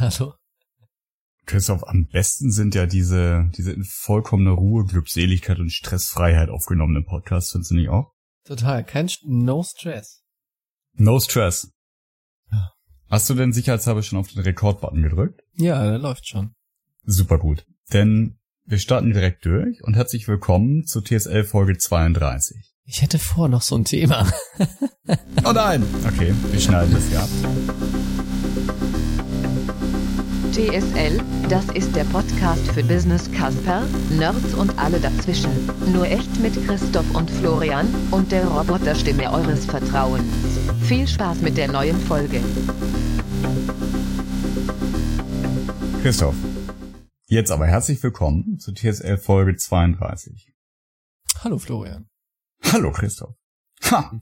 Hallo. Christoph, am besten sind ja diese, diese in vollkommener Ruhe, Glückseligkeit und Stressfreiheit aufgenommenen Podcasts, findest du nicht auch? Total. Kein, no stress. No stress. Ja. Hast du denn sicherheitshalber schon auf den Rekordbutton gedrückt? Ja, der läuft schon. Super gut. Denn wir starten direkt durch und herzlich willkommen zu TSL Folge 32. Ich hätte vor noch so ein Thema. oh nein! Okay, wir schneiden das ja. TSL, das ist der Podcast für Business Casper, Nerds und alle dazwischen. Nur echt mit Christoph und Florian und der Roboterstimme eures Vertrauens. Viel Spaß mit der neuen Folge. Christoph, jetzt aber herzlich willkommen zu TSL Folge 32. Hallo Florian. Hallo Christoph. Ha.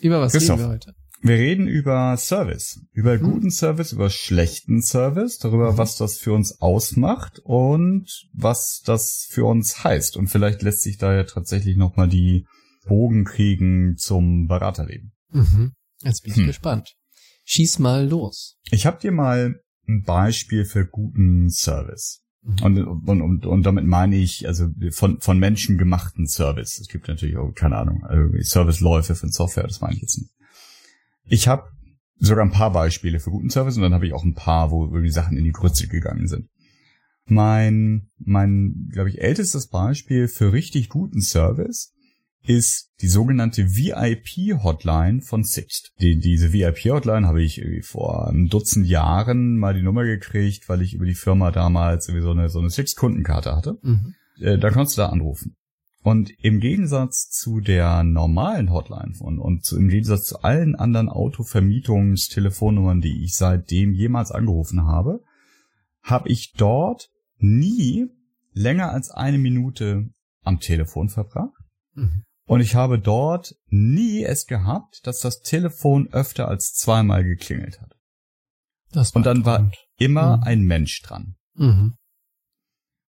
Über was Christoph, reden wir heute? Wir reden über Service, über hm. guten Service, über schlechten Service, darüber, mhm. was das für uns ausmacht und was das für uns heißt. Und vielleicht lässt sich da ja tatsächlich nochmal die Bogen kriegen zum Beraterleben. Mhm. Jetzt bin ich hm. gespannt. Schieß mal los. Ich habe dir mal ein Beispiel für guten Service. Mhm. Und, und, und, und damit meine ich also von, von Menschen gemachten Service. Es gibt natürlich auch, keine Ahnung, also Serviceläufe von Software, das meine ich jetzt nicht. Ich habe sogar ein paar Beispiele für guten Service und dann habe ich auch ein paar, wo irgendwie Sachen in die Grütze gegangen sind. Mein, mein, glaube ich, ältestes Beispiel für richtig guten Service ist die sogenannte VIP-Hotline von Sixt. Die, diese VIP-Hotline habe ich vor einem Dutzend Jahren mal die Nummer gekriegt, weil ich über die Firma damals sowieso eine, so eine Sixt-Kundenkarte hatte. Mhm. Äh, da konntest du da anrufen. Und im Gegensatz zu der normalen Hotline von und zu, im Gegensatz zu allen anderen Autovermietungstelefonnummern, die ich seitdem jemals angerufen habe, habe ich dort nie länger als eine Minute am Telefon verbracht. Mhm. Und ich habe dort nie es gehabt, dass das Telefon öfter als zweimal geklingelt hat. Das und dann war immer mhm. ein Mensch dran. Mhm.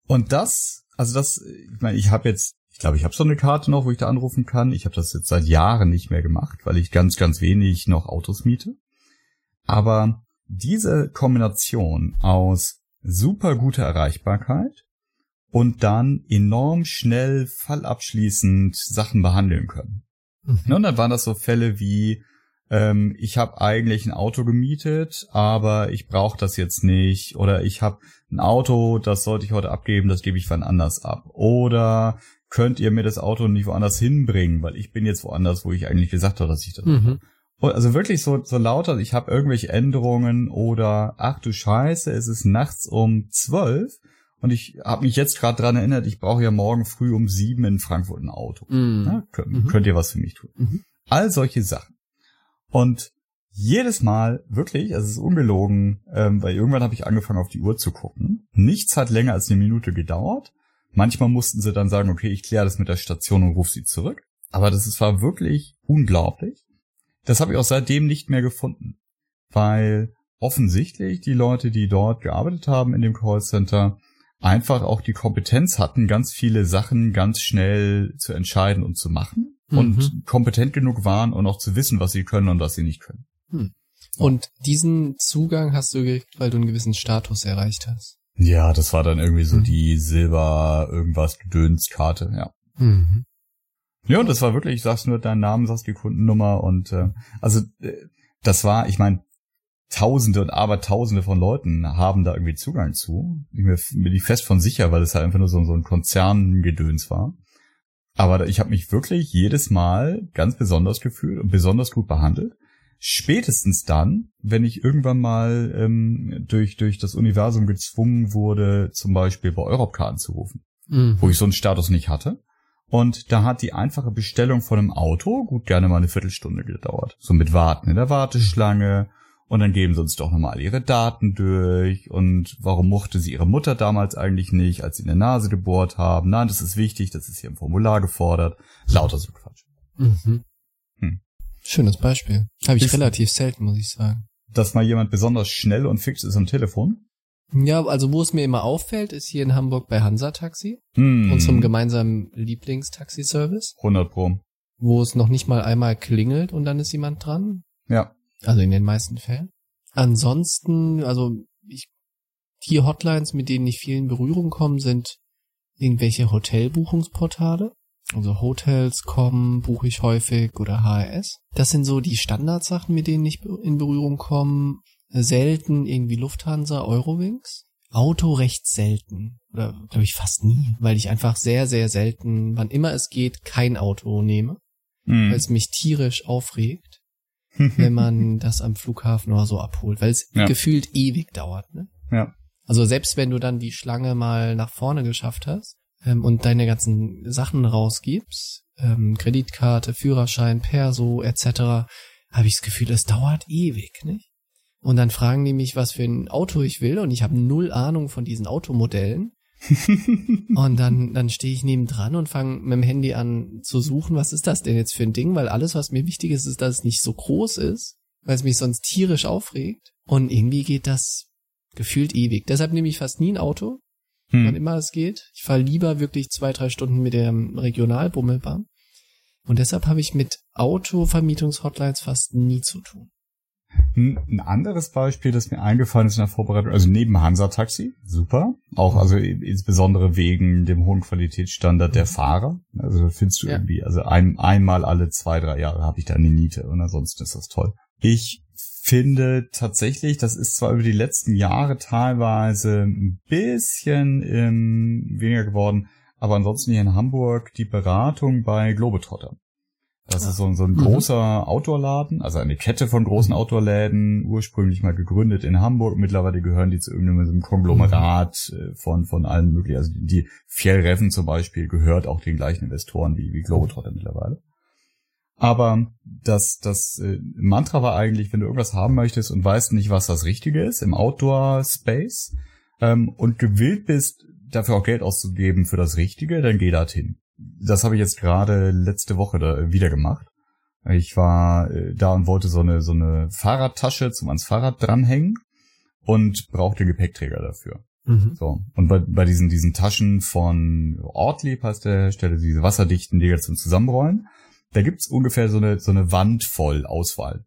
Und das, also das, ich meine, ich habe jetzt ich glaube, ich habe so eine Karte noch, wo ich da anrufen kann. Ich habe das jetzt seit Jahren nicht mehr gemacht, weil ich ganz, ganz wenig noch Autos miete. Aber diese Kombination aus super guter Erreichbarkeit und dann enorm schnell fallabschließend Sachen behandeln können. Mhm. Und dann waren das so Fälle wie, ähm, ich habe eigentlich ein Auto gemietet, aber ich brauche das jetzt nicht. Oder ich habe ein Auto, das sollte ich heute abgeben, das gebe ich wann anders ab. Oder könnt ihr mir das Auto nicht woanders hinbringen, weil ich bin jetzt woanders, wo ich eigentlich gesagt habe, dass ich das mhm. Also wirklich so, so lauter, ich habe irgendwelche Änderungen oder ach du Scheiße, es ist nachts um zwölf und ich habe mich jetzt gerade dran erinnert, ich brauche ja morgen früh um sieben in Frankfurt ein Auto. Mhm. Ja, könnt, mhm. könnt, ihr was für mich tun? Mhm. All solche Sachen. Und jedes Mal, wirklich, es ist ungelogen, ähm, weil irgendwann habe ich angefangen auf die Uhr zu gucken. Nichts hat länger als eine Minute gedauert. Manchmal mussten sie dann sagen, okay, ich kläre das mit der Station und rufe sie zurück. Aber das war wirklich unglaublich. Das habe ich auch seitdem nicht mehr gefunden. Weil offensichtlich die Leute, die dort gearbeitet haben in dem Callcenter, einfach auch die Kompetenz hatten, ganz viele Sachen ganz schnell zu entscheiden und zu machen mhm. und kompetent genug waren und auch zu wissen, was sie können und was sie nicht können. Hm. Und diesen Zugang hast du gekriegt, weil du einen gewissen Status erreicht hast. Ja, das war dann irgendwie so mhm. die Silber irgendwas Gedönskarte, ja. Mhm. Ja, und das war wirklich, ich sag's nur deinen Namen, sagst die Kundennummer und äh, also äh, das war, ich meine, Tausende und Abertausende von Leuten haben da irgendwie Zugang zu. Ich mir bin ich fest von sicher, weil es halt einfach nur so, so ein Konzerngedöns war. Aber ich habe mich wirklich jedes Mal ganz besonders gefühlt und besonders gut behandelt. Spätestens dann, wenn ich irgendwann mal ähm, durch, durch das Universum gezwungen wurde, zum Beispiel bei Europcar anzurufen, mhm. wo ich so einen Status nicht hatte. Und da hat die einfache Bestellung von einem Auto gut gerne mal eine Viertelstunde gedauert. So mit Warten in der Warteschlange. Und dann geben sie uns doch nochmal ihre Daten durch. Und warum mochte sie ihre Mutter damals eigentlich nicht, als sie in der Nase gebohrt haben? Nein, das ist wichtig, das ist hier im Formular gefordert. Lauter so Quatsch. Mhm. Schönes Beispiel. Habe ich ist, relativ selten, muss ich sagen. Dass mal jemand besonders schnell und fix ist am Telefon? Ja, also wo es mir immer auffällt, ist hier in Hamburg bei Hansa Taxi, hm. unserem gemeinsamen Lieblingstaxi-Service. 100 Pro. Wo es noch nicht mal einmal klingelt und dann ist jemand dran. Ja. Also in den meisten Fällen. Ansonsten, also ich, die Hotlines, mit denen ich viel in Berührung komme, sind irgendwelche Hotelbuchungsportale. Also Hotels kommen, buche ich häufig oder HRS. Das sind so die Standardsachen, mit denen ich in Berührung komme. Selten irgendwie Lufthansa, Eurowings. Auto recht selten. Oder glaube ich fast nie, weil ich einfach sehr, sehr selten, wann immer es geht, kein Auto nehme. Mhm. Weil es mich tierisch aufregt, wenn man das am Flughafen oder so abholt, weil es ja. gefühlt ewig dauert. Ne? Ja. Also selbst wenn du dann die Schlange mal nach vorne geschafft hast ähm, und deine ganzen Sachen rausgibst, ähm, Kreditkarte, Führerschein, Perso etc., habe ich das Gefühl, es dauert ewig, nicht? Und dann fragen die mich, was für ein Auto ich will und ich habe null Ahnung von diesen Automodellen. und dann, dann stehe ich nebendran und fange mit dem Handy an zu suchen, was ist das denn jetzt für ein Ding, weil alles, was mir wichtig ist, ist, dass es nicht so groß ist, weil es mich sonst tierisch aufregt. Und irgendwie geht das gefühlt ewig. Deshalb nehme ich fast nie ein Auto, hm. wann immer es geht. Ich fahre lieber wirklich zwei, drei Stunden mit der Regionalbummelbahn. Und deshalb habe ich mit Autovermietungshotlines fast nie zu tun. Ein anderes Beispiel, das mir eingefallen ist in der Vorbereitung, also neben Hansa Taxi, super, auch also insbesondere wegen dem hohen Qualitätsstandard der Fahrer. Also findest du ja. irgendwie, also ein, einmal alle zwei, drei Jahre habe ich da eine Niete und ansonsten ist das toll. Ich finde tatsächlich, das ist zwar über die letzten Jahre teilweise ein bisschen ähm, weniger geworden, aber ansonsten hier in Hamburg die Beratung bei Globetrotter. Das ist so, so ein mhm. großer Outdoor-Laden, also eine Kette von großen Outdoor-Läden, ursprünglich mal gegründet in Hamburg. Mittlerweile gehören die zu irgendeinem Konglomerat mhm. von, von allen möglichen. Also die Fjellreven zum Beispiel gehört auch den gleichen Investoren wie, wie Globetrotter mittlerweile. Aber das, das äh, Mantra war eigentlich, wenn du irgendwas haben möchtest und weißt nicht, was das Richtige ist im Outdoor-Space ähm, und gewillt bist, dafür auch Geld auszugeben für das Richtige, dann geh dorthin. Das habe ich jetzt gerade letzte Woche da wieder gemacht. Ich war äh, da und wollte so eine, so eine Fahrradtasche zum ans Fahrrad dranhängen und brauchte Gepäckträger dafür. Mhm. So. Und bei, bei diesen, diesen Taschen von Ortlieb heißt der Hersteller, diese wasserdichten Dinger zum Zusammenrollen, da gibt's ungefähr so eine, so eine Wand voll Auswahl.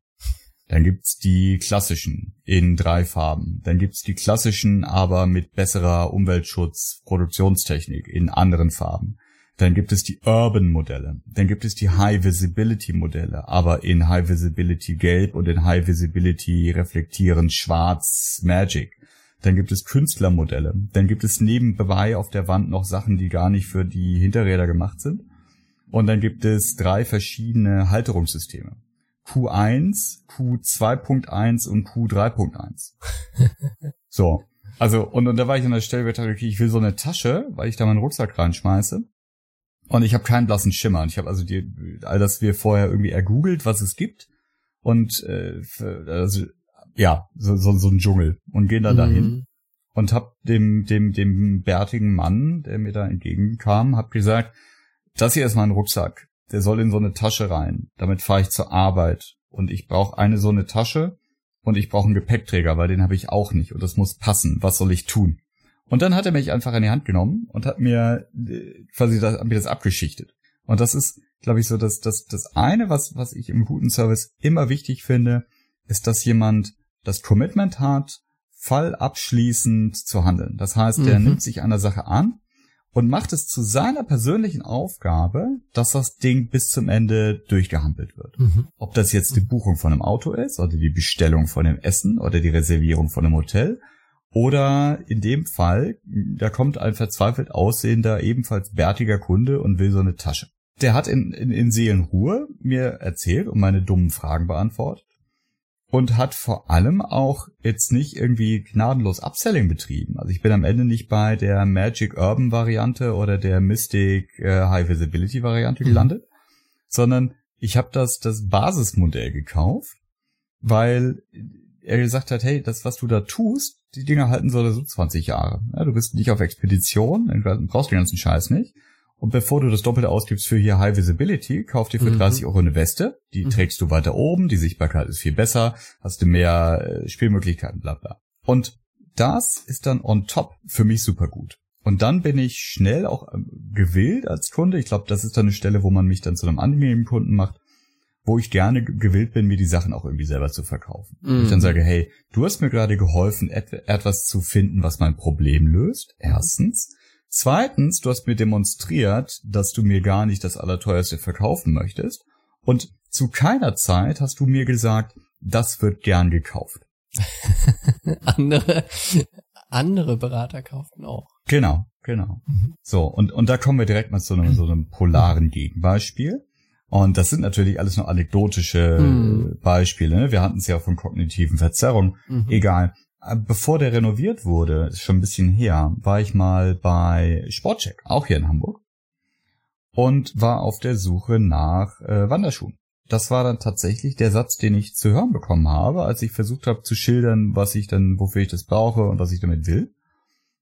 Dann gibt's die klassischen in drei Farben. Dann gibt's die klassischen, aber mit besserer Umweltschutz, Produktionstechnik in anderen Farben. Dann gibt es die Urban Modelle. Dann gibt es die High Visibility Modelle, aber in High Visibility Gelb und in High Visibility reflektierend Schwarz Magic. Dann gibt es Künstlermodelle. Dann gibt es nebenbei auf der Wand noch Sachen, die gar nicht für die Hinterräder gemacht sind. Und dann gibt es drei verschiedene Halterungssysteme. Q1, Q2.1 und Q3.1. so. Also, und, und da war ich an der Stelle, ich dachte, okay, ich will so eine Tasche, weil ich da meinen Rucksack reinschmeiße. Und ich habe keinen blassen Schimmer. Und ich habe also die, all das wir vorher irgendwie ergoogelt, was es gibt. Und äh, also, ja, so, so, so ein Dschungel. Und gehen da mhm. dahin. Und hab dem, dem, dem bärtigen Mann, der mir da entgegenkam, hab gesagt, das hier ist mein Rucksack. Der soll in so eine Tasche rein. Damit fahre ich zur Arbeit. Und ich brauche eine so eine Tasche und ich brauche einen Gepäckträger, weil den habe ich auch nicht. Und das muss passen. Was soll ich tun? Und dann hat er mich einfach in die Hand genommen und hat mir äh, quasi das, hat mir das abgeschichtet. Und das ist, glaube ich, so dass das, das eine, was, was ich im guten Service immer wichtig finde, ist, dass jemand das Commitment hat, fallabschließend zu handeln. Das heißt, der mhm. nimmt sich einer Sache an und macht es zu seiner persönlichen Aufgabe, dass das Ding bis zum Ende durchgehampelt wird. Mhm. Ob das jetzt die Buchung von einem Auto ist oder die Bestellung von einem Essen oder die Reservierung von einem Hotel oder in dem Fall, da kommt ein verzweifelt aussehender, ebenfalls bärtiger Kunde und will so eine Tasche. Der hat in, in, in Seelenruhe mir erzählt und meine dummen Fragen beantwortet und hat vor allem auch jetzt nicht irgendwie gnadenlos Upselling betrieben. Also ich bin am Ende nicht bei der Magic Urban Variante oder der Mystic äh, High Visibility Variante mhm. gelandet, sondern ich habe das das Basismodell gekauft, weil er gesagt hat, hey, das was du da tust, die Dinger halten so so 20 Jahre. Ja, du bist nicht auf Expedition, dann brauchst du den ganzen Scheiß nicht. Und bevor du das Doppelte ausgibst für hier High Visibility, kauf dir für mhm. 30 Euro eine Weste. Die mhm. trägst du weiter oben, die Sichtbarkeit ist viel besser, hast du mehr äh, Spielmöglichkeiten, bla bla. Und das ist dann on top für mich super gut. Und dann bin ich schnell auch ähm, gewillt als Kunde. Ich glaube, das ist dann eine Stelle, wo man mich dann zu einem angenehmen Kunden macht. wo ich gerne gewillt bin, mir die Sachen auch irgendwie selber zu verkaufen. Mhm. Und ich dann sage, hey, du hast mir gerade geholfen, et etwas zu finden, was mein Problem löst. Erstens. Zweitens, du hast mir demonstriert, dass du mir gar nicht das Allerteuerste verkaufen möchtest. Und zu keiner Zeit hast du mir gesagt, das wird gern gekauft. andere, andere Berater kauften auch. Genau, genau. Mhm. So, und, und da kommen wir direkt mal zu einem, so einem polaren Gegenbeispiel. Und das sind natürlich alles nur anekdotische Mhm. Beispiele. Ne? Wir hatten es ja von kognitiven Verzerrungen. Mhm. Egal. Äh, Bevor der renoviert wurde, ist schon ein bisschen her, war ich mal bei Sportcheck, auch hier in Hamburg, und war auf der Suche nach äh, Wanderschuhen. Das war dann tatsächlich der Satz, den ich zu hören bekommen habe, als ich versucht habe zu schildern, was ich dann, wofür ich das brauche und was ich damit will.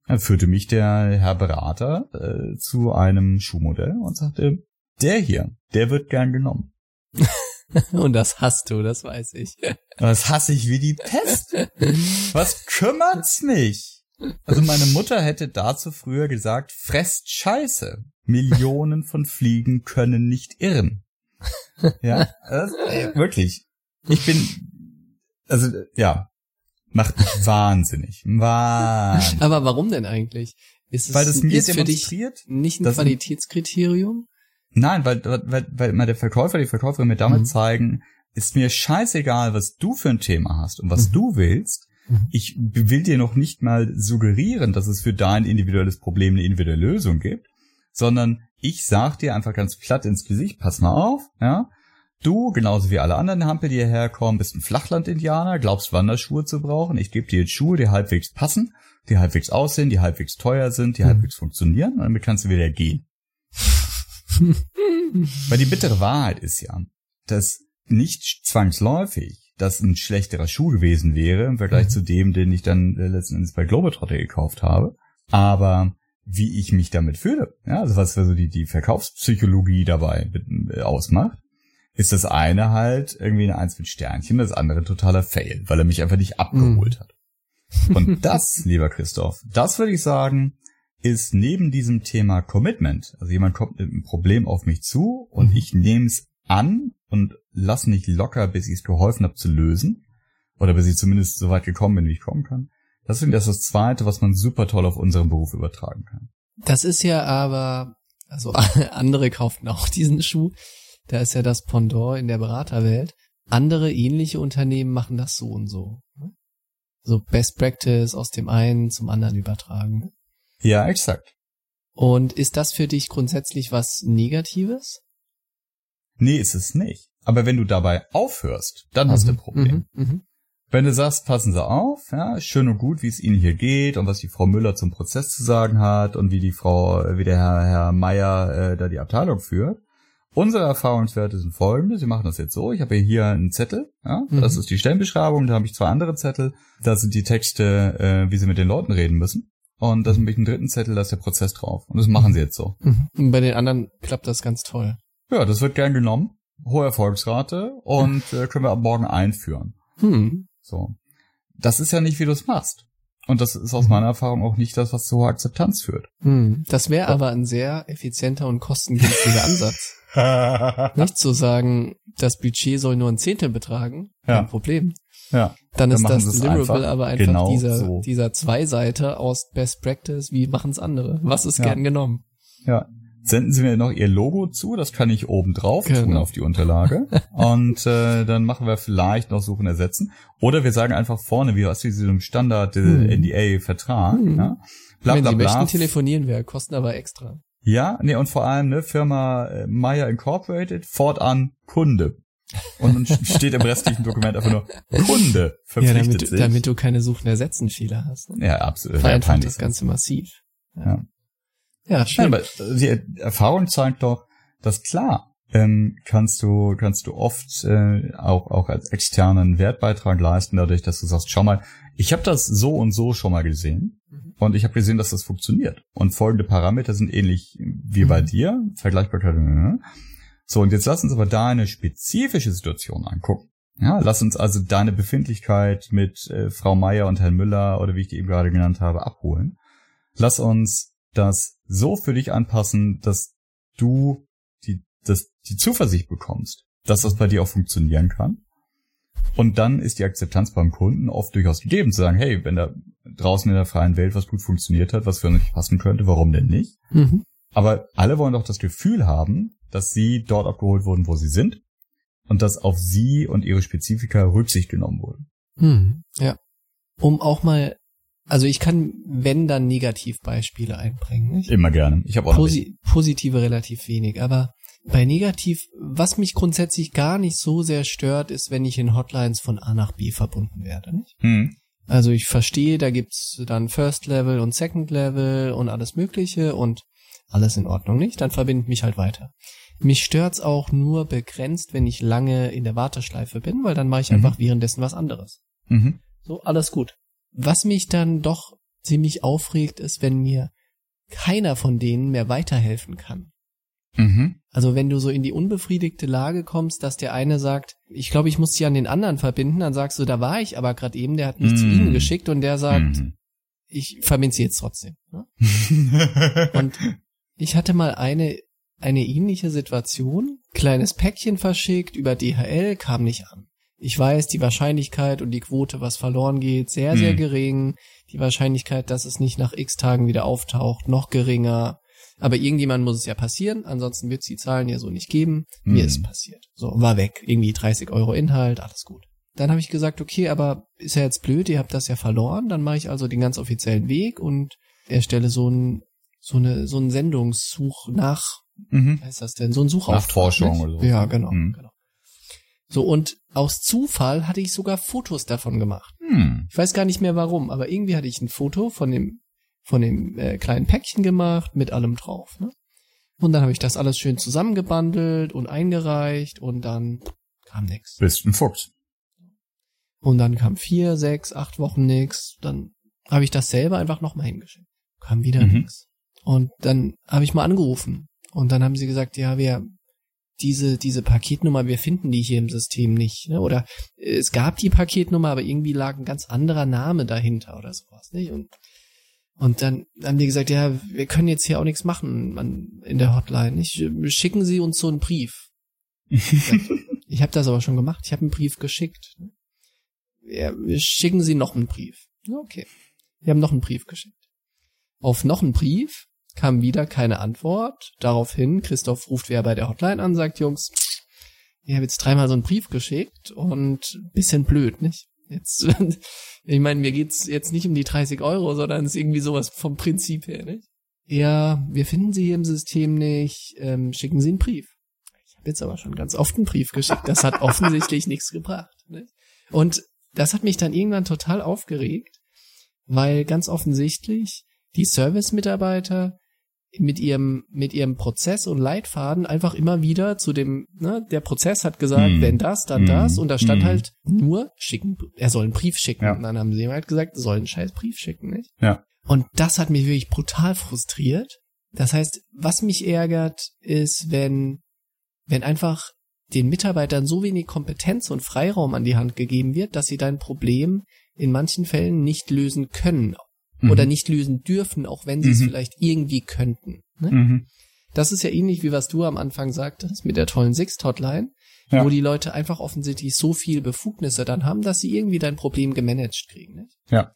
Dann führte mich der Herr Berater äh, zu einem Schuhmodell und sagte, der hier, der wird gern genommen. Und das hast du, das weiß ich. Das hasse ich wie die Pest. Was kümmert's mich? Also meine Mutter hätte dazu früher gesagt, fresst Scheiße. Millionen von Fliegen können nicht irren. Ja, das, ey, wirklich. Ich bin, also ja, macht mich wahnsinnig. Wahnsinn. Aber warum denn eigentlich? Ist es, Weil das mir ist für dich demonstriert, nicht ein Qualitätskriterium? Nein, weil, weil, weil mal der Verkäufer, die Verkäuferin mir damit Mhm. zeigen, ist mir scheißegal, was du für ein Thema hast und was Mhm. du willst. Mhm. Ich will dir noch nicht mal suggerieren, dass es für dein individuelles Problem eine individuelle Lösung gibt, sondern ich sag dir einfach ganz platt ins Gesicht, pass mal auf, ja. Du, genauso wie alle anderen Hampel, die hierher kommen, bist ein Flachland-Indianer, glaubst Wanderschuhe zu brauchen. Ich gebe dir jetzt Schuhe, die halbwegs passen, die halbwegs aussehen, die halbwegs teuer sind, die Mhm. halbwegs funktionieren und damit kannst du wieder gehen. Weil die bittere Wahrheit ist ja, dass nicht zwangsläufig das ein schlechterer Schuh gewesen wäre im Vergleich Mhm. zu dem, den ich dann äh, letzten Endes bei Globetrotter gekauft habe. Aber wie ich mich damit fühle, ja, also was also die, die Verkaufspsychologie dabei äh, ausmacht, ist das eine halt irgendwie eine Eins mit Sternchen, das andere ein totaler Fail, weil er mich einfach nicht abgeholt hat. Und das, lieber Christoph, das würde ich sagen, ist neben diesem Thema Commitment, also jemand kommt mit einem Problem auf mich zu und Mhm. ich nehme es an und lass nicht locker, bis ich es geholfen habe zu lösen oder bis ich zumindest so weit gekommen bin, wie ich kommen kann. Das, ist das Zweite, was man super toll auf unseren Beruf übertragen kann. Das ist ja aber, also andere kauften auch diesen Schuh. Da ist ja das Pendant in der Beraterwelt. Andere ähnliche Unternehmen machen das so und so. ne? So Best Practice aus dem einen zum anderen übertragen. Ja, exakt. Und ist das für dich grundsätzlich was Negatives? Nee, ist es nicht. Aber wenn du dabei aufhörst, dann hast du ein Problem. Mhm, mhm. Wenn du sagst, passen Sie auf, ja, schön und gut, wie es Ihnen hier geht und was die Frau Müller zum Prozess zu sagen hat und wie die Frau, wie der Herr, Herr Meier äh, da die Abteilung führt. Unsere Erfahrungswerte sind folgende. Sie machen das jetzt so. Ich habe hier einen Zettel. Ja, Mhm. Das ist die Stellenbeschreibung. Da habe ich zwei andere Zettel. Da sind die Texte, äh, wie Sie mit den Leuten reden müssen. Und da habe ich einen dritten Zettel, da ist der Prozess drauf. Und das machen Sie jetzt so. Mhm. Und bei den anderen klappt das ganz toll. Ja, das wird gern genommen. Hohe Erfolgsrate und äh, können wir ab morgen einführen. Hm. So. Das ist ja nicht, wie du es machst. Und das ist aus meiner Erfahrung auch nicht das, was zu hoher Akzeptanz führt. Hm. Das wäre aber ein sehr effizienter und kostengünstiger Ansatz. Nicht zu sagen, das Budget soll nur ein Zehntel betragen, kein Ja. Problem. Ja. Dann Dann ist das Deliverable einfach aber einfach genau dieser, so. dieser Zweiseiter aus Best Practice, wie machen's andere? Was ist Ja. gern genommen? Ja. Senden Sie mir noch Ihr Logo zu, das kann ich oben drauf tun Genau. auf die Unterlage. Und äh, dann machen wir vielleicht noch Suchen ersetzen. Oder wir sagen einfach vorne, wie was wie so einem Standard äh, Hm. NDA-Vertrag. Hm. Ja? Bla, Wenn bla, Sie bla. möchten, telefonieren wir, kosten aber extra. Ja, nee, und vor allem, ne, Firma äh, Meyer Incorporated, fortan Kunde. Und dann steht im restlichen Dokument einfach nur Kunde Ja, verpflichtet damit, du- sich. damit du keine Suchen ersetzen Fehler hast. Ne? ja, absolut. Vereinfacht das. Ganze massiv. Ja. Ja, Ja, schön. aber die Erfahrung zeigt doch, dass klar, ähm, kannst du kannst du oft äh, auch auch als externen Wertbeitrag leisten, dadurch, dass du sagst, schau mal, ich habe das so und so schon mal gesehen Mhm. und ich habe gesehen, dass das funktioniert. Und folgende Parameter sind ähnlich wie bei Mhm. dir, Vergleichbarkeit. So und jetzt lass uns aber deine spezifische Situation angucken. Ja, lass uns also deine Befindlichkeit mit äh, Frau Meier und Herrn Müller oder wie ich die eben gerade genannt habe abholen. Lass uns das so für dich anpassen, dass du die, das, die Zuversicht bekommst, dass das bei dir auch funktionieren kann. Und dann ist die Akzeptanz beim Kunden oft durchaus gegeben, zu sagen, hey, wenn da draußen in der freien Welt was gut funktioniert hat, was für uns passen könnte, warum denn nicht? Mhm. Aber alle wollen doch das Gefühl haben, dass sie dort abgeholt wurden, wo sie sind und dass auf sie und ihre Spezifika Rücksicht genommen wurde. Hm, ja. Um auch mal, also ich kann, wenn dann Negativbeispiele einbringen. Nicht? Immer gerne. Ich habe auch Posi positive relativ wenig, aber bei negativ, was mich grundsätzlich gar nicht so sehr stört, ist, wenn ich in Hotlines von A nach B verbunden werde. Nicht? hm. Also ich verstehe, da gibt's dann First Level und Second Level und alles Mögliche und alles in Ordnung, nicht? Dann verbindet mich halt weiter. Mich stört's auch nur begrenzt, wenn ich lange in der Warteschleife bin, weil dann mache ich Mhm. einfach währenddessen was anderes. Mhm. So, alles gut. Was mich dann doch ziemlich aufregt, ist, wenn mir keiner von denen mehr weiterhelfen kann. Mhm. Also wenn du so in die unbefriedigte Lage kommst, dass der eine sagt, ich glaube, ich muss dich an den anderen verbinden, dann sagst du, da war ich aber gerade eben, der hat mich zu Mm. ihnen geschickt und der sagt, Mhm. ich verbinde sie jetzt trotzdem. Ne? Und ich hatte mal eine, eine ähnliche Situation, kleines Päckchen verschickt über DHL, kam nicht an. Ich weiß, die Wahrscheinlichkeit und die Quote, was verloren geht, sehr, sehr Hm. gering. Die Wahrscheinlichkeit, dass es nicht nach x Tagen wieder auftaucht, noch geringer. Aber irgendjemand muss es ja passieren, ansonsten wird es die Zahlen ja so nicht geben. Mir Hm. ist passiert. So, war weg. Irgendwie 30 Euro Inhalt, alles gut. Dann habe ich gesagt, okay, aber ist ja jetzt blöd, ihr habt das ja verloren, dann mache ich also den ganz offiziellen Weg und erstelle so ein so eine so ein Sendungssuch nach mhm. wie heißt das denn so ein Suchauftrag Nachforschung nicht? oder so. ja genau Mhm. genau so und aus Zufall hatte ich sogar Fotos davon gemacht Hm. ich weiß gar nicht mehr warum aber irgendwie hatte ich ein Foto von dem von dem äh, kleinen Päckchen gemacht mit allem drauf ne? und dann habe ich das alles schön zusammengebundelt und eingereicht und dann kam nix Bist ein Fuchs. und dann kam vier sechs acht Wochen nix dann habe ich das selber einfach nochmal hingeschickt kam wieder Mhm. nix und dann habe ich mal angerufen und dann haben sie gesagt, ja, wir diese diese Paketnummer, wir finden die hier im System nicht, ne? Oder äh, es gab die Paketnummer, aber irgendwie lag ein ganz anderer Name dahinter oder sowas, nicht? Und und dann haben die gesagt, ja, wir können jetzt hier auch nichts machen man, in der Hotline, nicht? Schicken Sie uns so einen Brief. Ich habe das aber schon gemacht. Ich habe einen Brief geschickt. Ja, schicken Sie noch einen Brief. Okay. Wir haben noch einen Brief geschickt. Auf noch einen Brief kam wieder keine Antwort. Daraufhin, Christoph ruft wer bei der Hotline an, sagt, Jungs, ich habe jetzt dreimal so einen Brief geschickt und bisschen blöd, nicht? Jetzt, ich meine, mir geht's jetzt nicht um die 30 Euro, sondern es ist irgendwie sowas vom Prinzip her, nicht? Ja, wir finden Sie hier im System nicht, ähm, schicken Sie einen Brief. Ich habe jetzt aber schon ganz oft einen Brief geschickt. Das hat offensichtlich nichts gebracht. Nicht? Und das hat mich dann irgendwann total aufgeregt, weil ganz offensichtlich die Service-Mitarbeiter mit ihrem mit ihrem Prozess und Leitfaden einfach immer wieder zu dem ne der Prozess hat gesagt Hm. wenn das dann Hm. das und da stand Hm. halt nur schicken er soll einen Brief schicken Ja. und dann haben sie ihm halt gesagt er soll einen scheiß Brief schicken nicht Ja. und das hat mich wirklich brutal frustriert das heißt was mich ärgert ist wenn wenn einfach den Mitarbeitern so wenig Kompetenz und Freiraum an die Hand gegeben wird, dass sie dein Problem in manchen Fällen nicht lösen können Mhm. oder nicht lösen dürfen, auch wenn sie es Mhm. vielleicht irgendwie könnten. Ne? Mhm. Das ist ja ähnlich wie was du am Anfang sagtest mit der tollen Sixt-Hotline, Ja. wo die Leute einfach offensichtlich so viel Befugnisse dann haben, dass sie irgendwie dein Problem gemanagt kriegen. Nicht? Ja.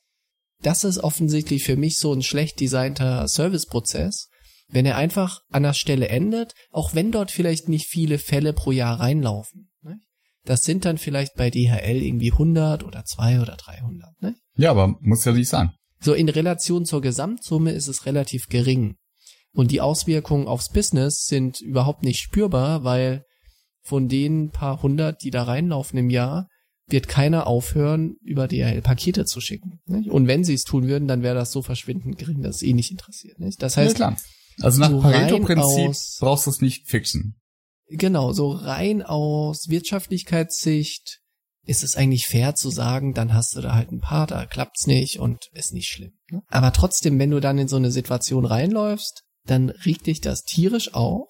Das ist offensichtlich für mich so ein schlecht designter Serviceprozess, wenn er einfach an der Stelle endet, auch wenn dort vielleicht nicht viele Fälle pro Jahr reinlaufen. Nicht? Das sind dann vielleicht bei DHL irgendwie 100 oder 2 oder 300. Nicht? Ja, aber muss ja nicht sein. So in Relation zur Gesamtsumme ist es relativ gering. Und die Auswirkungen aufs Business sind überhaupt nicht spürbar, weil von den paar hundert, die da reinlaufen im Jahr, wird keiner aufhören, über DHL Pakete zu schicken. Nicht? Und wenn sie es tun würden, dann wäre das so verschwindend gering, dass es eh nicht interessiert. Nicht? Das heißt, ja. Also nach so Pareto-Prinzip brauchst du es nicht fixen. Genau, so rein aus Wirtschaftlichkeitssicht ist es eigentlich fair zu sagen, dann hast du da halt ein paar, da klappt's nicht und ist nicht schlimm. ne? Aber trotzdem, wenn du dann in so eine Situation reinläufst, dann regt dich das tierisch auf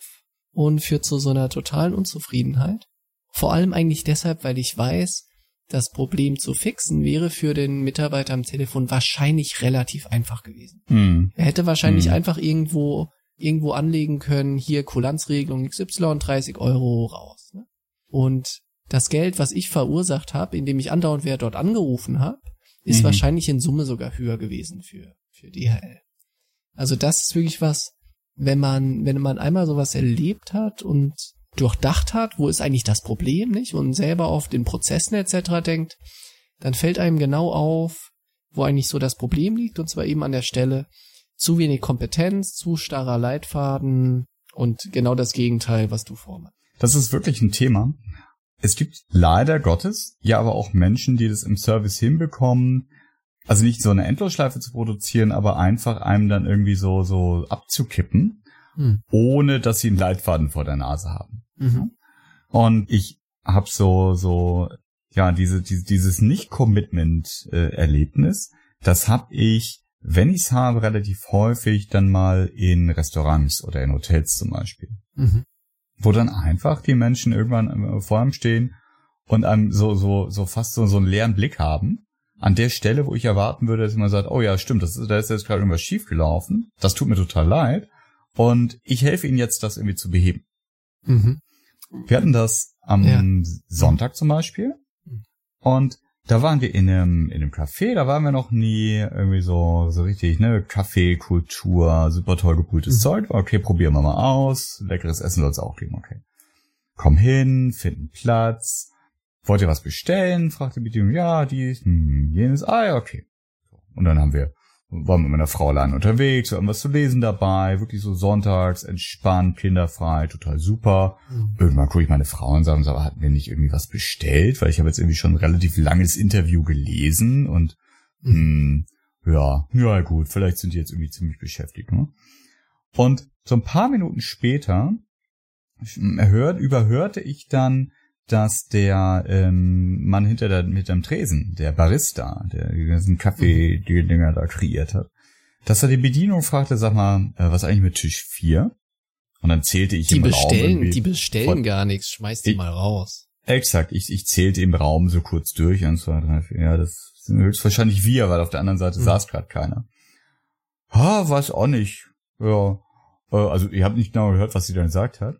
und führt zu so einer totalen Unzufriedenheit. Vor allem eigentlich deshalb, weil ich weiß, das Problem zu fixen wäre für den Mitarbeiter am Telefon wahrscheinlich relativ einfach gewesen. Hm. Er hätte wahrscheinlich Hm. einfach irgendwo irgendwo anlegen können, hier Kulanzregelung XY, 30 Euro raus. Ne? Und das Geld, was ich verursacht habe, indem ich andauernd wer dort angerufen habe, ist Mhm. wahrscheinlich in Summe sogar höher gewesen für, für DHL. Also das ist wirklich was, wenn man, wenn man einmal sowas erlebt hat und durchdacht hat, wo ist eigentlich das Problem, nicht? Und selber auf den Prozessen etc. denkt, dann fällt einem genau auf, wo eigentlich so das Problem liegt, und zwar eben an der Stelle zu wenig Kompetenz, zu starrer Leitfaden und genau das Gegenteil, was du vormachst. Das ist wirklich ein Thema. Es gibt leider Gottes ja aber auch Menschen, die das im Service hinbekommen, also nicht so eine Endlosschleife zu produzieren, aber einfach einem dann irgendwie so so abzukippen, Hm. ohne dass sie einen Leitfaden vor der Nase haben. Mhm. Und ich habe so so ja diese, diese dieses Nicht-Commitment-Erlebnis. das habe ich, wenn ich es habe, relativ häufig dann mal in Restaurants oder in Hotels zum Beispiel Mhm. Wo dann einfach die Menschen irgendwann äh, vor einem stehen und einem so, so, so fast so, so einen leeren Blick haben. An der Stelle, wo ich erwarten würde, dass jemand sagt, oh ja, stimmt, das ist, da ist jetzt gerade irgendwas schiefgelaufen. Das tut mir total leid. Und ich helfe Ihnen jetzt, das irgendwie zu beheben. Mhm. Wir hatten das am Ja. Sonntag zum Beispiel. Und da waren wir in einem, in einem Café, da waren wir noch nie irgendwie so, so richtig, ne, Kaffeekultur, super toll gebrühtes Mhm. Zeug. Okay, probieren wir mal aus. Leckeres Essen soll es auch geben, okay. Komm hin, finden Platz. Wollt ihr was bestellen? fragte die Bedienung. Ja, dies, hm, jenes. Ah, ja, okay. Und dann haben wir, wir mit meiner Frau allein unterwegs, wir haben was zu lesen dabei, wirklich so sonntags, entspannt, kinderfrei, total super. Mhm. Irgendwann gucke ich meine Frau und sage, und sage, hatten wir nicht irgendwie was bestellt? Weil ich habe jetzt irgendwie schon ein relativ langes Interview gelesen und hm, ja, ja gut, vielleicht sind die jetzt irgendwie ziemlich beschäftigt. Ne? Und so ein paar Minuten später hört, überhörte ich dann, dass der ähm, Mann hinter der, mit dem Tresen, der Barista, der die ganzen Kaffee, die Dinger da kreiert hat, dass er die Bedienung fragte, sag mal, äh, was eigentlich mit Tisch 4? Und dann zählte ich Die im Raum bestellen, irgendwie die bestellen von- gar nichts, schmeiß die Ich- mal raus. Exakt, ich, ich zählte im Raum so kurz durch, eins, zwei, drei, vier, ja, das sind höchstwahrscheinlich wir, weil auf der anderen Seite Mhm. saß gerade keiner. Ha, weiß auch nicht. Ja, äh, also ihr habt nicht genau gehört, was sie dann gesagt hat.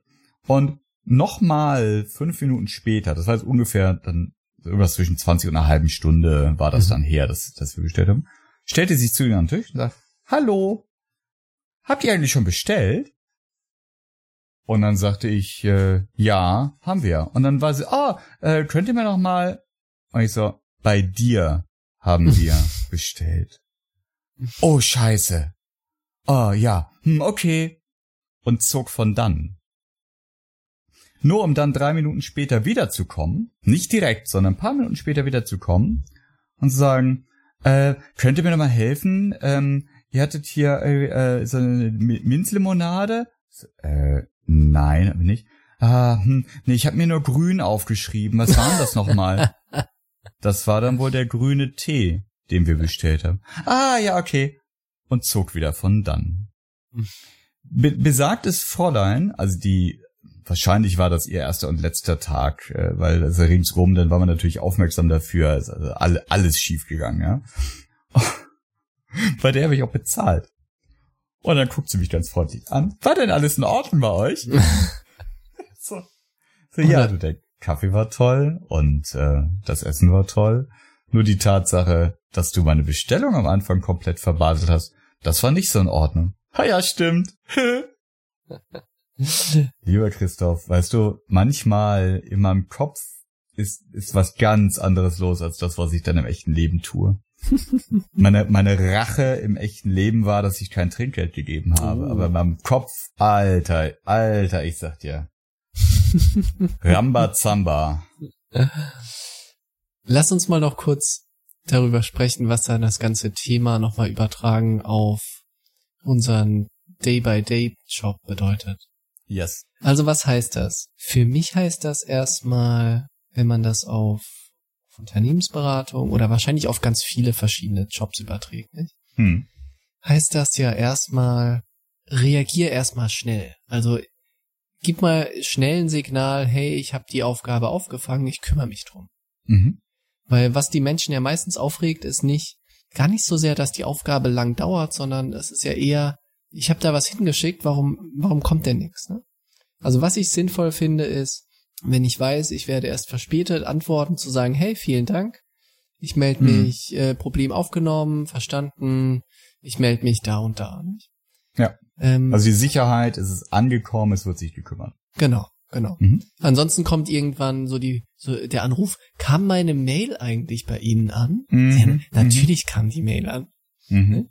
Und nochmal fünf Minuten später, das war jetzt ungefähr dann irgendwas zwischen 20 und einer halben Stunde war das Mhm. dann her, dass, dass wir bestellt haben, stellte sich zu ihnen an den Tisch und sagt, hallo, habt ihr eigentlich schon bestellt? Und dann sagte ich, äh, ja, haben wir. Und dann war sie, ah, äh, könnt ihr mir noch mal? Und ich so, bei dir haben wir bestellt. Oh, scheiße. Oh, ja, hm, okay. Und zog von dann. Nur um dann drei Minuten später wiederzukommen, nicht direkt, sondern ein paar Minuten später wiederzukommen und zu sagen, äh, könnt ihr mir noch mal helfen? Ähm, ihr hattet hier äh, äh, so eine Mi- Minzlimonade? Äh, nein, nicht. Ah, hm, nee, ich habe mir nur grün aufgeschrieben. Was war denn das nochmal? Das war dann wohl der grüne Tee, den wir bestellt haben. Ah, ja, okay. Und zog wieder von dann. Be besagtes Fräulein, also die, wahrscheinlich war das ihr erster und letzter Tag, äh, weil das ringsrum, dann war man natürlich aufmerksam dafür, also alle, alles schief gegangen, ja. Bei der habe ich auch bezahlt. Und dann guckt sie mich ganz freundlich an. War denn alles in Ordnung bei euch? so. so ja, du, der Kaffee war toll und äh, das Essen war toll. Nur die Tatsache, dass du meine Bestellung am Anfang komplett verbaselt hast, das war nicht so in Ordnung. Ha ja, stimmt. Lieber Christoph, weißt du, manchmal in meinem Kopf ist, ist was ganz anderes los als das, was ich dann im echten Leben tue. meine, meine Rache im echten Leben war, dass ich kein Trinkgeld gegeben habe. Oh. Aber in meinem Kopf, Alter, Alter, ich sag dir. Rambazamba. Lass uns mal noch kurz darüber sprechen, was dann das ganze Thema nochmal übertragen auf unseren Day-by-Day-Job bedeutet. Yes. Also was heißt das? Für mich heißt das erstmal, wenn man das auf Unternehmensberatung oder wahrscheinlich auf ganz viele verschiedene Jobs überträgt, nicht? Hm. heißt das ja erstmal, reagier erstmal schnell. Also gib mal schnell ein Signal, hey, ich habe die Aufgabe aufgefangen, ich kümmere mich drum. Mhm. Weil was die Menschen ja meistens aufregt, ist nicht gar nicht so sehr, dass die Aufgabe lang dauert, sondern es ist ja eher, ich habe da was hingeschickt, warum warum kommt denn nichts? Ne? Also was ich sinnvoll finde, ist wenn ich weiß, ich werde erst verspätet antworten, zu sagen, hey, vielen Dank, ich melde Hm. mich, äh, Problem aufgenommen, verstanden, ich melde mich da und da. Nicht? Ja. Ähm, Also die Sicherheit, es ist angekommen, es wird sich gekümmert. genau, genau. Mhm. Ansonsten kommt irgendwann so die, so der Anruf, kam meine Mail eigentlich bei Ihnen an? Mhm. Ja, natürlich kam die Mail an. Mhm.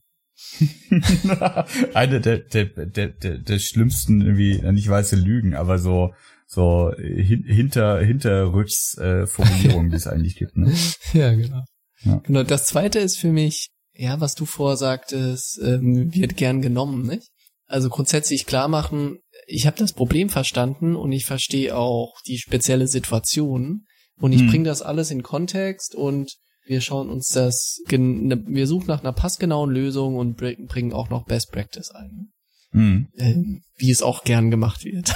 Eine der, der, der, der, der schlimmsten irgendwie, nicht weiße Lügen, aber so so hin, hinter hinterrücks äh, Formulierungen, die es eigentlich gibt. Ne? Ja, genau. Ja. Genau. Das zweite ist für mich, ja, was du vorsagtest, ähm, wird gern genommen, nicht? Also grundsätzlich klar machen, ich habe das Problem verstanden und ich verstehe auch die spezielle Situation und ich Hm. bringe das alles in Kontext und wir schauen uns das, ne- wir suchen nach einer passgenauen Lösung und br- bringen auch noch Best Practice ein, Mhm. ähm, wie es auch gern gemacht wird.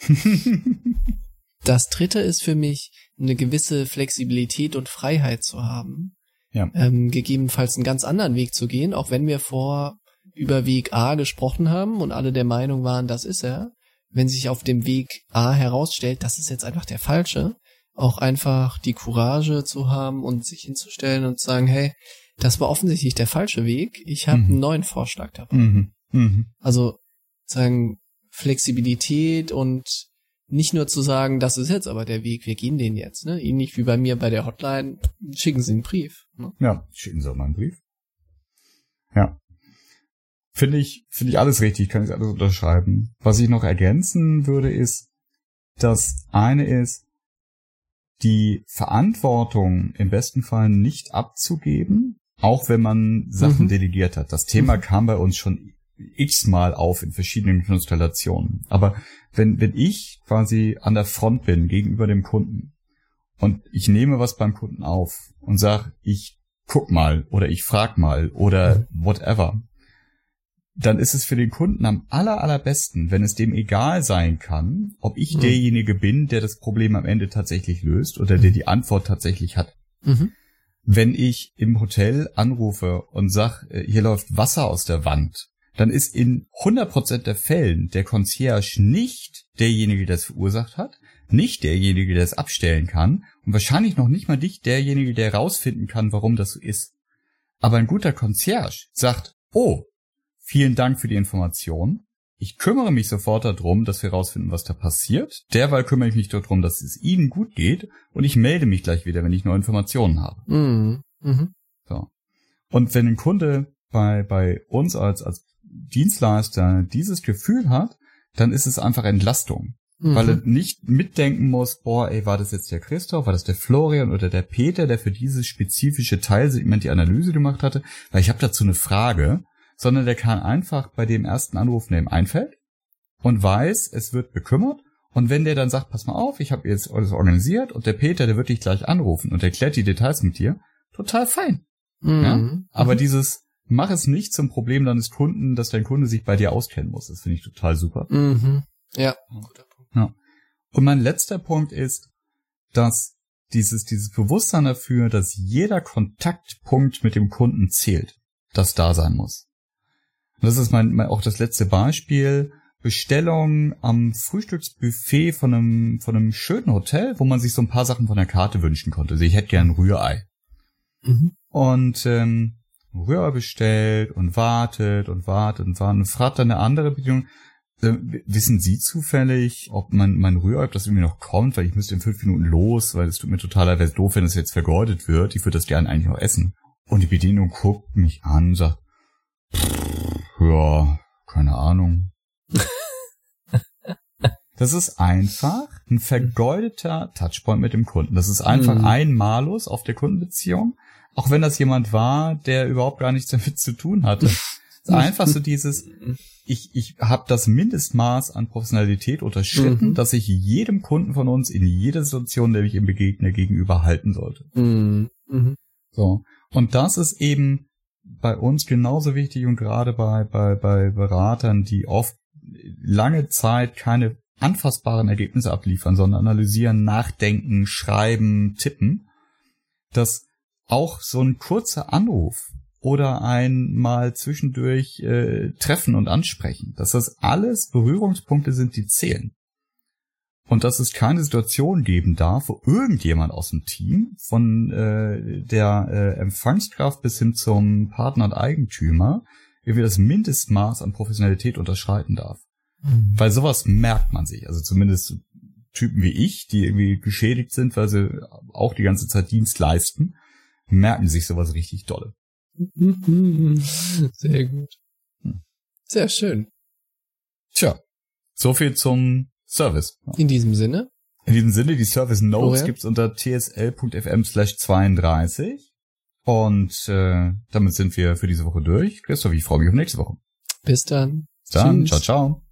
Das dritte ist für mich, eine gewisse Flexibilität und Freiheit zu haben. Ja. Ähm, gegebenenfalls einen ganz anderen Weg zu gehen, auch wenn wir vor über Weg A gesprochen haben und alle der Meinung waren, das ist er. Wenn sich auf dem Weg A herausstellt, das ist jetzt einfach der falsche, auch einfach die Courage zu haben und sich hinzustellen und zu sagen, hey, das war offensichtlich der falsche Weg, ich habe Mhm. einen neuen Vorschlag dabei. Mhm. Mhm. Also sagen Flexibilität und nicht nur zu sagen, das ist jetzt aber der Weg, wir gehen den jetzt, ne? Ähnlich wie bei mir bei der Hotline, schicken Sie einen Brief. Ne? Ja, schicken Sie auch mal einen Brief. Ja. Finde ich, finde ich alles richtig, kann ich alles unterschreiben. Was ich noch ergänzen würde, ist, das eine ist, die Verantwortung im besten Fall nicht abzugeben, auch wenn man Sachen Mhm. delegiert hat. Das Thema Mhm. kam bei uns schon x-mal auf in verschiedenen Konstellationen. Aber wenn, wenn ich quasi an der Front bin gegenüber dem Kunden und ich nehme was beim Kunden auf und sag, ich guck mal oder ich frag mal oder whatever, dann ist es für den Kunden am aller, allerbesten, wenn es dem egal sein kann, ob ich Mhm. derjenige bin, der das Problem am Ende tatsächlich löst oder der die Antwort tatsächlich hat. Mhm. Wenn ich im Hotel anrufe und sag, äh, hier läuft Wasser aus der Wand, dann ist in 100% der Fällen der Concierge nicht derjenige, der es verursacht hat, nicht derjenige, der es abstellen kann und wahrscheinlich noch nicht mal nicht derjenige, der herausfinden kann, warum das so ist. Aber ein guter Concierge sagt, oh, vielen Dank für die Information. Ich kümmere mich sofort darum, dass wir herausfinden, was da passiert. Derweil kümmere ich mich darum, dass es Ihnen gut geht und ich melde mich gleich wieder, wenn ich neue Informationen habe. Mhm. Mhm. So. Und wenn ein Kunde bei, bei uns als, als Dienstleister dieses Gefühl hat, dann ist es einfach Entlastung. Mhm. Weil er nicht mitdenken muss, boah, ey, war das jetzt der Christoph, war das der Florian oder der Peter, der für dieses spezifische Teilsegment die Analyse gemacht hatte, weil ich habe dazu eine Frage, sondern der kann einfach bei dem ersten Anruf, der ihm einfällt und weiß, es wird bekümmert und wenn der dann sagt, pass mal auf, ich habe jetzt alles organisiert und der Peter, der wird dich gleich anrufen und erklärt die Details mit dir, total fein. Mhm. Ja? Aber Mhm. dieses, mach es nicht zum Problem deines Kunden, dass dein Kunde sich bei dir auskennen muss, das finde ich total super. Mhm. Ja, guter Punkt. Und mein letzter Punkt ist, dass dieses, dieses Bewusstsein dafür, dass jeder Kontaktpunkt mit dem Kunden zählt, das da sein muss. Und das ist mein, mein auch das letzte Beispiel. Bestellung am Frühstücksbuffet von einem, von einem schönen Hotel, wo man sich so ein paar Sachen von der Karte wünschen konnte. Also ich hätte gern Rührei. Mhm. Und ähm, Rührei bestellt und wartet und wartet und wartet und fragt dann eine andere Bedienung, äh, wissen Sie zufällig, ob mein, mein Rührei, ob das irgendwie noch kommt, weil ich müsste in fünf Minuten los, weil es tut mir total leid, wäre doof, wenn es jetzt vergeudet wird. Ich würde das gerne eigentlich noch essen. Und die Bedienung guckt mich an und sagt, "Pff, ja, keine Ahnung. Das ist einfach ein vergeudeter Touchpoint mit dem Kunden. Das ist einfach Mhm. ein Malus auf der Kundenbeziehung. Auch wenn das jemand war, der überhaupt gar nichts damit zu tun hatte. Ist einfach so dieses, ich, ich habe das Mindestmaß an Professionalität unterschritten, Mhm. dass ich jedem Kunden von uns in jeder Situation, der ich ihm begegne, gegenüber halten sollte. Mhm. Mhm. So. Und das ist eben bei uns genauso wichtig und gerade bei, bei, bei Beratern, die oft lange Zeit keine anfassbaren Ergebnisse abliefern, sondern analysieren, nachdenken, schreiben, tippen, dass auch so ein kurzer Anruf oder ein mal zwischendurch äh, treffen und ansprechen, dass das alles Berührungspunkte sind, die zählen. Und dass es keine Situation geben darf, wo irgendjemand aus dem Team, von äh, der äh, Empfangskraft bis hin zum Partner und Eigentümer, irgendwie das Mindestmaß an Professionalität unterschreiten darf. Mhm. Weil sowas merkt man sich. Also zumindest Typen wie ich, die irgendwie geschädigt sind, weil sie auch die ganze Zeit Dienst leisten, merken sich sowas richtig dolle. Sehr gut. Hm. Sehr schön. Tja, so viel zum Service. In diesem Sinne. In diesem Sinne, die Service Notes gibt's unter tsl.fm slash 32. Und äh, damit sind wir für diese Woche durch. Christoph, ich freue mich auf nächste Woche. Bis dann. Bis dann. Tschüss. Ciao, ciao.